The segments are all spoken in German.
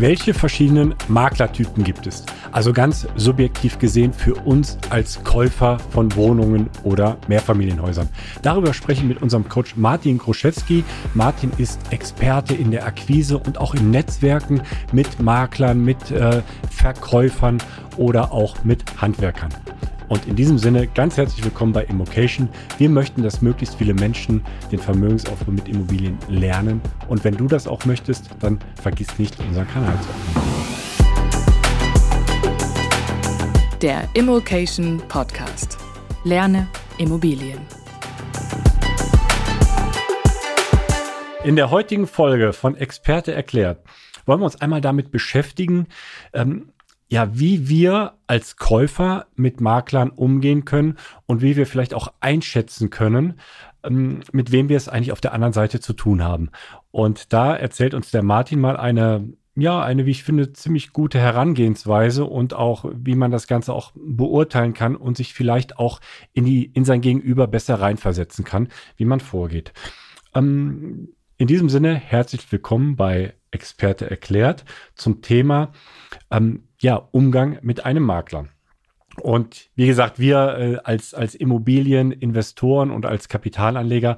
Welche verschiedenen Maklertypen gibt es? Also ganz subjektiv gesehen für uns als Käufer von Wohnungen oder Mehrfamilienhäusern. Darüber spreche ich mit unserem Coach Martin Groschewski. Martin ist Experte in der Akquise und auch in Netzwerken mit Maklern, mit äh, Verkäufern oder auch mit Handwerkern. Und in diesem Sinne ganz herzlich willkommen bei Immocation. Wir möchten, dass möglichst viele Menschen den Vermögensaufbau mit Immobilien lernen. Und wenn du das auch möchtest, dann vergiss nicht, unseren Kanal zu abonnieren. Der Immocation Podcast. Lerne Immobilien. In der heutigen Folge von Experte erklärt wollen wir uns einmal damit beschäftigen, ähm, ja, wie wir als Käufer mit Maklern umgehen können und wie wir vielleicht auch einschätzen können, ähm, mit wem wir es eigentlich auf der anderen Seite zu tun haben. Und da erzählt uns der Martin mal eine, ja, eine, wie ich finde, ziemlich gute Herangehensweise und auch, wie man das Ganze auch beurteilen kann und sich vielleicht auch in die, in sein Gegenüber besser reinversetzen kann, wie man vorgeht. Ähm, in diesem Sinne, herzlich willkommen bei Experte erklärt zum Thema, ähm, ja, Umgang mit einem Makler. Und wie gesagt, wir äh, als, als Immobilieninvestoren und als Kapitalanleger,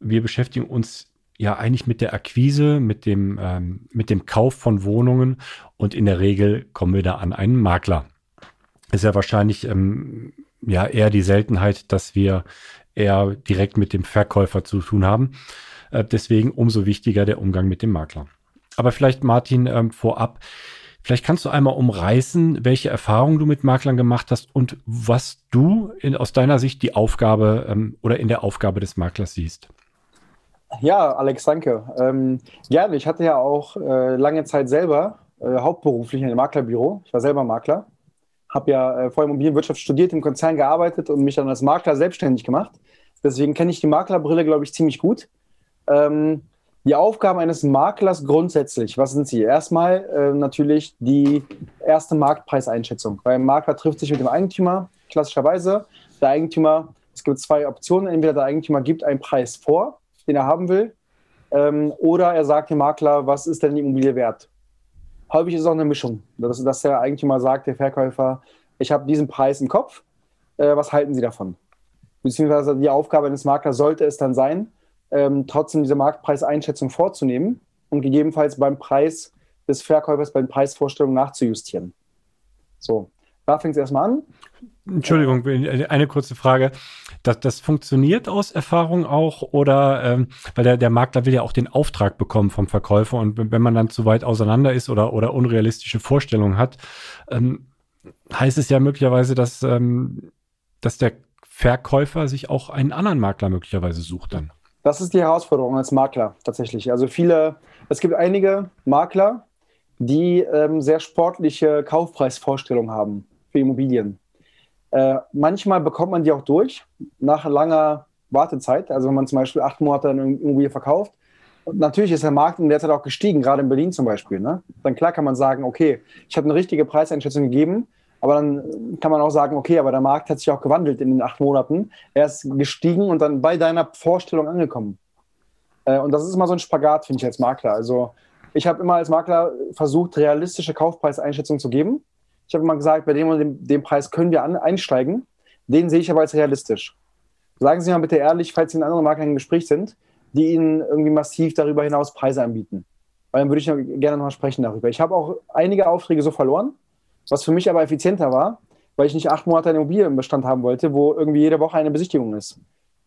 wir beschäftigen uns ja eigentlich mit der Akquise, mit dem, ähm, mit dem Kauf von Wohnungen und in der Regel kommen wir da an einen Makler. Ist ja wahrscheinlich ähm, ja eher die Seltenheit, dass wir eher direkt mit dem Verkäufer zu tun haben. Äh, deswegen umso wichtiger der Umgang mit dem Makler. Aber vielleicht Martin ähm, vorab, Vielleicht kannst du einmal umreißen, welche Erfahrungen du mit Maklern gemacht hast und was du in, aus deiner Sicht die Aufgabe ähm, oder in der Aufgabe des Maklers siehst. Ja, Alex, danke. Ähm, gerne. Ich hatte ja auch äh, lange Zeit selber äh, hauptberuflich in einem Maklerbüro. Ich war selber Makler. Habe ja äh, vorher Immobilienwirtschaft studiert, im Konzern gearbeitet und mich dann als Makler selbstständig gemacht. Deswegen kenne ich die Maklerbrille, glaube ich, ziemlich gut. Ähm, die Aufgaben eines Maklers grundsätzlich, was sind sie? Erstmal äh, natürlich die erste Marktpreiseinschätzung. Weil ein Makler trifft sich mit dem Eigentümer, klassischerweise. Der Eigentümer, es gibt zwei Optionen. Entweder der Eigentümer gibt einen Preis vor, den er haben will, ähm, oder er sagt dem Makler, was ist denn die Immobilie wert? Häufig ist es auch eine Mischung, dass, dass der Eigentümer sagt, der Verkäufer, ich habe diesen Preis im Kopf, äh, was halten Sie davon? Beziehungsweise die Aufgabe eines Maklers sollte es dann sein, ähm, trotzdem diese Marktpreiseinschätzung vorzunehmen und gegebenenfalls beim Preis des Verkäufers bei den Preisvorstellungen nachzujustieren. So, da fängt es erstmal an. Entschuldigung, eine kurze Frage. Das, das funktioniert aus Erfahrung auch oder ähm, weil der, der Makler will ja auch den Auftrag bekommen vom Verkäufer und wenn man dann zu weit auseinander ist oder, oder unrealistische Vorstellungen hat, ähm, heißt es ja möglicherweise, dass, ähm, dass der Verkäufer sich auch einen anderen Makler möglicherweise sucht dann. Das ist die Herausforderung als Makler tatsächlich. Also viele, es gibt einige Makler, die ähm, sehr sportliche Kaufpreisvorstellungen haben für Immobilien. Äh, manchmal bekommt man die auch durch nach langer Wartezeit. Also wenn man zum Beispiel acht Monate eine Immobilie verkauft. Und natürlich ist der Markt in der Zeit auch gestiegen, gerade in Berlin zum Beispiel. Ne? Dann klar kann man sagen, okay, ich habe eine richtige Preiseinschätzung gegeben, aber dann kann man auch sagen, okay, aber der Markt hat sich auch gewandelt in den acht Monaten. Er ist gestiegen und dann bei deiner Vorstellung angekommen. Äh, und das ist immer so ein Spagat, finde ich als Makler. Also ich habe immer als Makler versucht, realistische Kaufpreiseinschätzungen zu geben. Ich habe immer gesagt, bei dem und dem, dem Preis können wir an, einsteigen. Den sehe ich aber als realistisch. Sagen Sie mal bitte ehrlich, falls Sie in anderen Makler im Gespräch sind, die Ihnen irgendwie massiv darüber hinaus Preise anbieten. Weil dann würde ich gerne noch sprechen darüber. Ich habe auch einige Aufträge so verloren, was für mich aber effizienter war, weil ich nicht acht Monate eine Immobilie im Bestand haben wollte, wo irgendwie jede Woche eine Besichtigung ist.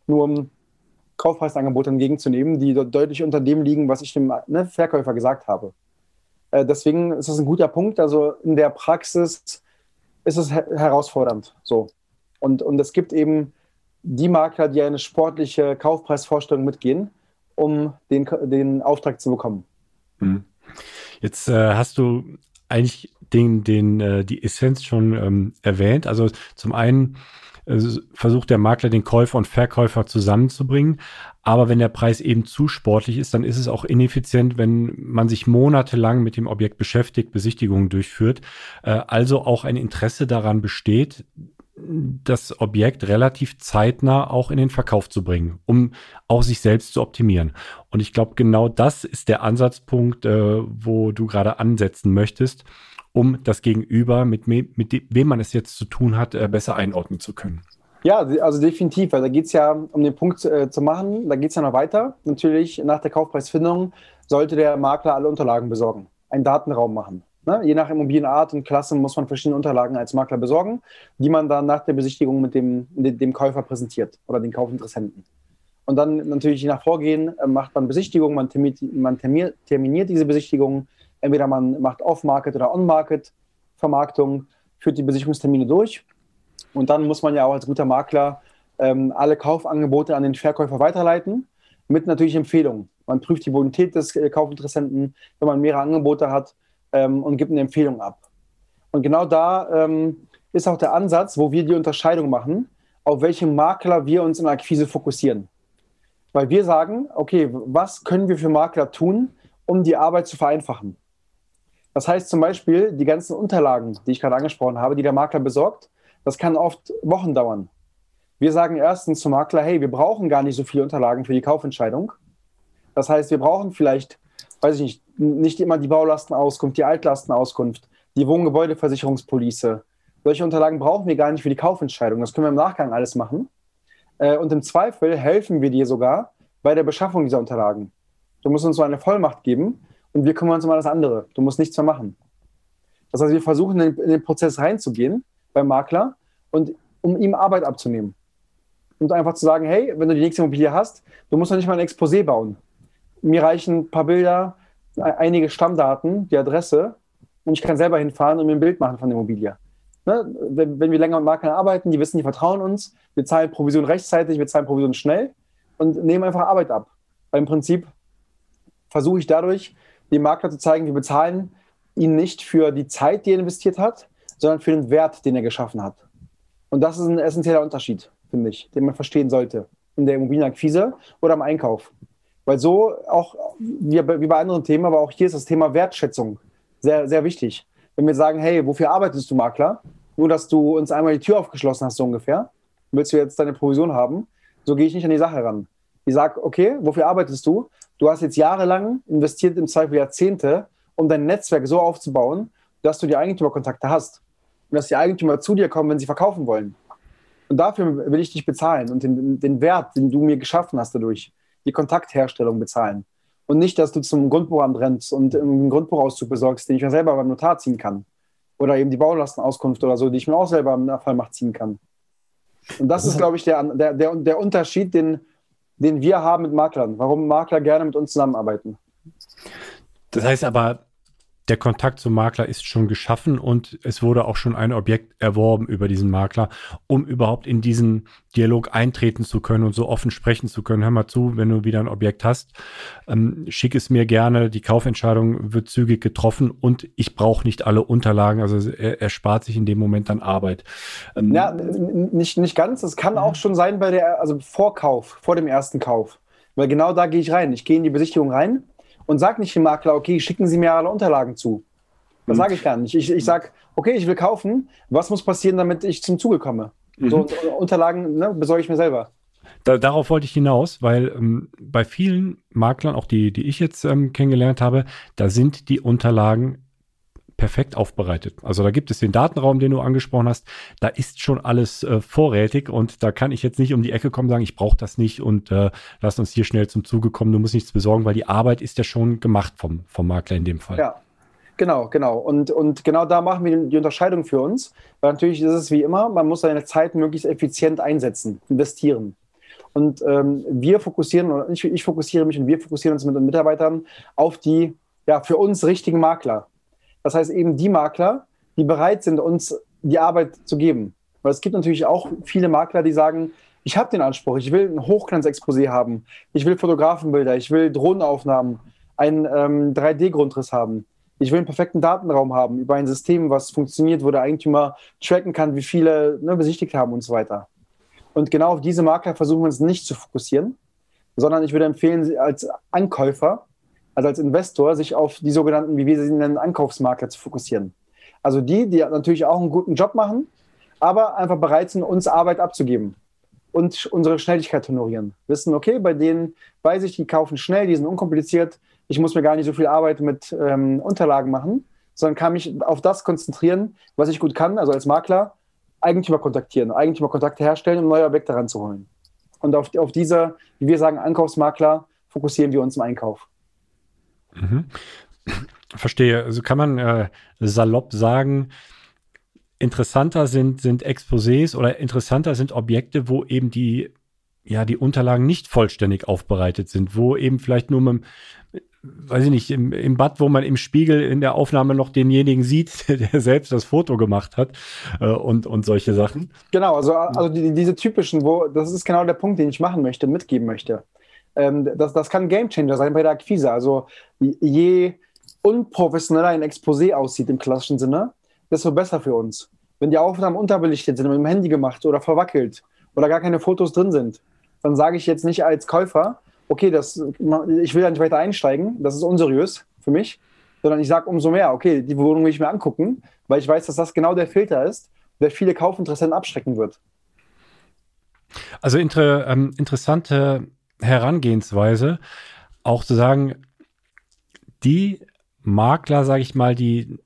Nur um Kaufpreisangebote entgegenzunehmen, die deutlich unter dem liegen, was ich dem ne, Verkäufer gesagt habe. Äh, deswegen ist das ein guter Punkt. Also in der Praxis ist es her herausfordernd. So. Und, und es gibt eben die Makler, die eine sportliche Kaufpreisvorstellung mitgehen, um den, den Auftrag zu bekommen. Hm. Jetzt äh, hast du eigentlich den, den, äh, die Essenz schon ähm, erwähnt. Also zum einen äh, versucht der Makler den Käufer und Verkäufer zusammenzubringen. Aber wenn der Preis eben zu sportlich ist, dann ist es auch ineffizient, wenn man sich monatelang mit dem Objekt beschäftigt, Besichtigungen durchführt. Äh, also auch ein Interesse daran besteht, das Objekt relativ zeitnah auch in den Verkauf zu bringen, um auch sich selbst zu optimieren. Und ich glaube, genau das ist der Ansatzpunkt, äh, wo du gerade ansetzen möchtest um das Gegenüber, mit, mit wem man es jetzt zu tun hat, äh, besser einordnen zu können. Ja, also definitiv, weil da geht es ja, um den Punkt äh, zu machen, da geht es ja noch weiter. Natürlich, nach der Kaufpreisfindung sollte der Makler alle Unterlagen besorgen, einen Datenraum machen. Ne? Je nach Immobilienart und Klasse muss man verschiedene Unterlagen als Makler besorgen, die man dann nach der Besichtigung mit dem, dem Käufer präsentiert oder den Kaufinteressenten. Und dann natürlich je nach Vorgehen äh, macht man Besichtigungen, man, terminiert, man terminiert diese Besichtigungen, Entweder man macht Off-Market oder On-Market Vermarktung, führt die Besichtigungstermine durch. Und dann muss man ja auch als guter Makler ähm, alle Kaufangebote an den Verkäufer weiterleiten, mit natürlich Empfehlungen. Man prüft die Bonität des äh, Kaufinteressenten, wenn man mehrere Angebote hat ähm, und gibt eine Empfehlung ab. Und genau da ähm, ist auch der Ansatz, wo wir die Unterscheidung machen, auf welchen Makler wir uns in der Akquise fokussieren. Weil wir sagen, okay, was können wir für Makler tun, um die Arbeit zu vereinfachen? Das heißt zum Beispiel, die ganzen Unterlagen, die ich gerade angesprochen habe, die der Makler besorgt, das kann oft Wochen dauern. Wir sagen erstens zum Makler, hey, wir brauchen gar nicht so viele Unterlagen für die Kaufentscheidung. Das heißt, wir brauchen vielleicht, weiß ich nicht, nicht immer die Baulastenauskunft, die Altlastenauskunft, die Wohngebäudeversicherungspolice. Solche Unterlagen brauchen wir gar nicht für die Kaufentscheidung. Das können wir im Nachgang alles machen. Äh, und im Zweifel helfen wir dir sogar bei der Beschaffung dieser Unterlagen. Du musst uns so eine Vollmacht geben, und wir kümmern uns um alles andere. Du musst nichts mehr machen. Das heißt, wir versuchen in den, Prozess reinzugehen beim Makler und um ihm Arbeit abzunehmen. Und einfach zu sagen, hey, wenn du die nächste Immobilie hast, du musst doch nicht mal ein Exposé bauen. Mir reichen ein paar Bilder, einige Stammdaten, die Adresse und ich kann selber hinfahren und mir ein Bild machen von der Immobilie. Ne? Wenn, wenn, wir länger mit Maklern arbeiten, die wissen, die vertrauen uns, wir zahlen Provision rechtzeitig, wir zahlen Provision schnell und nehmen einfach Arbeit ab. Weil im Prinzip versuche ich dadurch, dem Makler zu zeigen, wir bezahlen ihn nicht für die Zeit, die er investiert hat, sondern für den Wert, den er geschaffen hat. Und das ist ein essentieller Unterschied, finde ich, den man verstehen sollte in der Immobilienakquise oder im Einkauf. Weil so auch wie bei anderen Themen, aber auch hier ist das Thema Wertschätzung sehr, sehr wichtig. Wenn wir sagen, hey, wofür arbeitest du, Makler? Nur, dass du uns einmal die Tür aufgeschlossen hast, so ungefähr. Willst du jetzt deine Provision haben? So gehe ich nicht an die Sache ran. Ich sage, okay, wofür arbeitest du? Du hast jetzt jahrelang investiert, im Zweifel Jahrzehnte, um dein Netzwerk so aufzubauen, dass du die Eigentümerkontakte hast. Und dass die Eigentümer zu dir kommen, wenn sie verkaufen wollen. Und dafür will ich dich bezahlen und den, den Wert, den du mir geschaffen hast dadurch, die Kontaktherstellung bezahlen. Und nicht, dass du zum Grundbuchamt rennst und einen Grundbuchauszug besorgst, den ich mir selber beim Notar ziehen kann. Oder eben die Baulastenauskunft oder so, die ich mir auch selber im Nachfallmacht ziehen kann. Und das ist, glaube ich, der, der, der, der Unterschied, den, den wir haben mit Maklern. Warum Makler gerne mit uns zusammenarbeiten. Das heißt aber, der Kontakt zum Makler ist schon geschaffen und es wurde auch schon ein Objekt erworben über diesen Makler, um überhaupt in diesen Dialog eintreten zu können und so offen sprechen zu können. Hör mal zu, wenn du wieder ein Objekt hast, ähm, schick es mir gerne. Die Kaufentscheidung wird zügig getroffen und ich brauche nicht alle Unterlagen. Also er, er, spart sich in dem Moment dann Arbeit. Ähm, ja, nicht, nicht ganz. Es kann auch schon sein bei der, also Vorkauf, vor dem ersten Kauf. Weil genau da gehe ich rein. Ich gehe in die Besichtigung rein und sage nicht dem Makler, okay, schicken Sie mir alle Unterlagen zu. Das sage ich gar nicht. Ich, ich sage, okay, ich will kaufen. Was muss passieren, damit ich zum Zuge komme? Mhm. So, Unterlagen ne, besorge ich mir selber. Da, darauf wollte ich hinaus, weil ähm, bei vielen Maklern, auch die, die ich jetzt ähm, kennengelernt habe, da sind die Unterlagen perfekt aufbereitet. Also da gibt es den Datenraum, den du angesprochen hast. Da ist schon alles äh, vorrätig und da kann ich jetzt nicht um die Ecke kommen und sagen, ich brauche das nicht und äh, lass uns hier schnell zum Zuge kommen. Du musst nichts besorgen, weil die Arbeit ist ja schon gemacht vom, vom Makler in dem Fall. Ja. Genau, genau. Und, und genau da machen wir die Unterscheidung für uns. Weil natürlich ist es wie immer, man muss seine Zeit möglichst effizient einsetzen, investieren. Und ähm, wir fokussieren, oder ich, ich fokussiere mich und wir fokussieren uns mit den Mitarbeitern auf die ja, für uns richtigen Makler. Das heißt eben die Makler, die bereit sind, uns die Arbeit zu geben. Weil es gibt natürlich auch viele Makler, die sagen, ich habe den Anspruch, ich will ein Hochglanzexposé haben, ich will Fotografenbilder, ich will Drohnenaufnahmen, einen ähm, 3D-Grundriss haben. Ich will einen perfekten Datenraum haben über ein System, was funktioniert, wo der Eigentümer tracken kann, wie viele ne, besichtigt haben und so weiter. Und genau auf diese Makler versuchen wir uns nicht zu fokussieren, sondern ich würde empfehlen, als Ankäufer also als Investor, sich auf die sogenannten, wie wir sie nennen, Ankaufsmakler zu fokussieren. Also die, die natürlich auch einen guten Job machen, aber einfach bereit sind, uns Arbeit abzugeben und unsere Schnelligkeit honorieren. Wissen, okay, bei denen weiß ich, die kaufen schnell, die sind unkompliziert, ich muss mir gar nicht so viel Arbeit mit ähm, Unterlagen machen, sondern kann mich auf das konzentrieren, was ich gut kann, also als Makler, Eigentümer kontaktieren, Eigentümerkontakte herstellen, um neue Objekte ranzuholen. Und auf, auf diese, wie wir sagen, Ankaufsmakler fokussieren wir uns im Einkauf. Mhm. Verstehe. Also kann man äh, salopp sagen, interessanter sind, sind Exposés oder interessanter sind Objekte, wo eben die, ja, die Unterlagen nicht vollständig aufbereitet sind, wo eben vielleicht nur mit, weiß ich nicht, im, im Bad, wo man im Spiegel in der Aufnahme noch denjenigen sieht, der selbst das Foto gemacht hat äh, und, und solche Sachen. Genau, also, also die, diese typischen, wo, das ist genau der Punkt, den ich machen möchte, mitgeben möchte. Ähm, das, das kann ein Gamechanger sein bei der Akquise. Also je unprofessioneller ein Exposé aussieht im klassischen Sinne, desto besser für uns. Wenn die Aufnahmen unterbelichtet sind, mit dem Handy gemacht oder verwackelt oder gar keine Fotos drin sind, dann sage ich jetzt nicht als Käufer, okay, das, ich will da nicht weiter einsteigen, das ist unseriös für mich, sondern ich sage umso mehr, okay, die Wohnung will ich mir angucken, weil ich weiß, dass das genau der Filter ist, der viele Kaufinteressenten abschrecken wird. Also inter, ähm, interessante Herangehensweise, auch zu sagen, die Makler, sage ich mal, die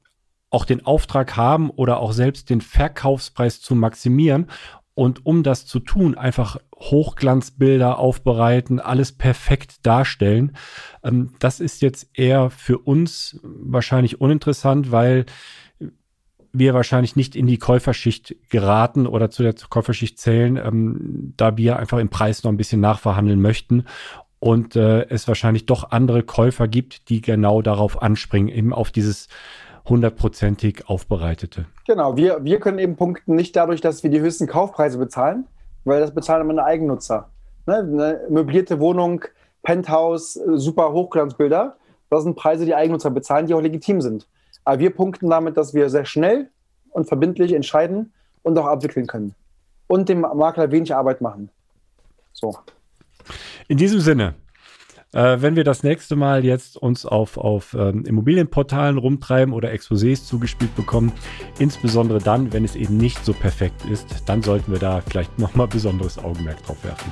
auch den Auftrag haben oder auch selbst den Verkaufspreis zu maximieren und um das zu tun, einfach Hochglanzbilder aufbereiten, alles perfekt darstellen. Ähm, das ist jetzt eher für uns wahrscheinlich uninteressant, weil wir wahrscheinlich nicht in die Käuferschicht geraten oder zu der Käuferschicht zählen, ähm, da wir einfach im Preis noch ein bisschen nachverhandeln möchten und äh, es wahrscheinlich doch andere Käufer gibt, die genau darauf anspringen, eben auf dieses hundertprozentig aufbereitete. Genau, wir, wir können eben punkten nicht dadurch, dass wir die höchsten Kaufpreise bezahlen, weil das bezahlen immer Eigennutzer. Ne? Eine möblierte Wohnung, Penthouse, super Hochglanzbilder, das sind Preise, die Eigennutzer bezahlen, die auch legitim sind. Aber wir punkten damit, dass wir sehr schnell und verbindlich entscheiden und auch abwickeln können. Und dem Makler wenig Arbeit machen. So. In diesem Sinne, äh, wenn wir das nächste Mal jetzt uns auf, auf ähm, Immobilienportalen rumtreiben oder Exposés zugespielt bekommen, insbesondere dann, wenn es eben nicht so perfekt ist, dann sollten wir da vielleicht nochmal besonderes Augenmerk drauf werfen.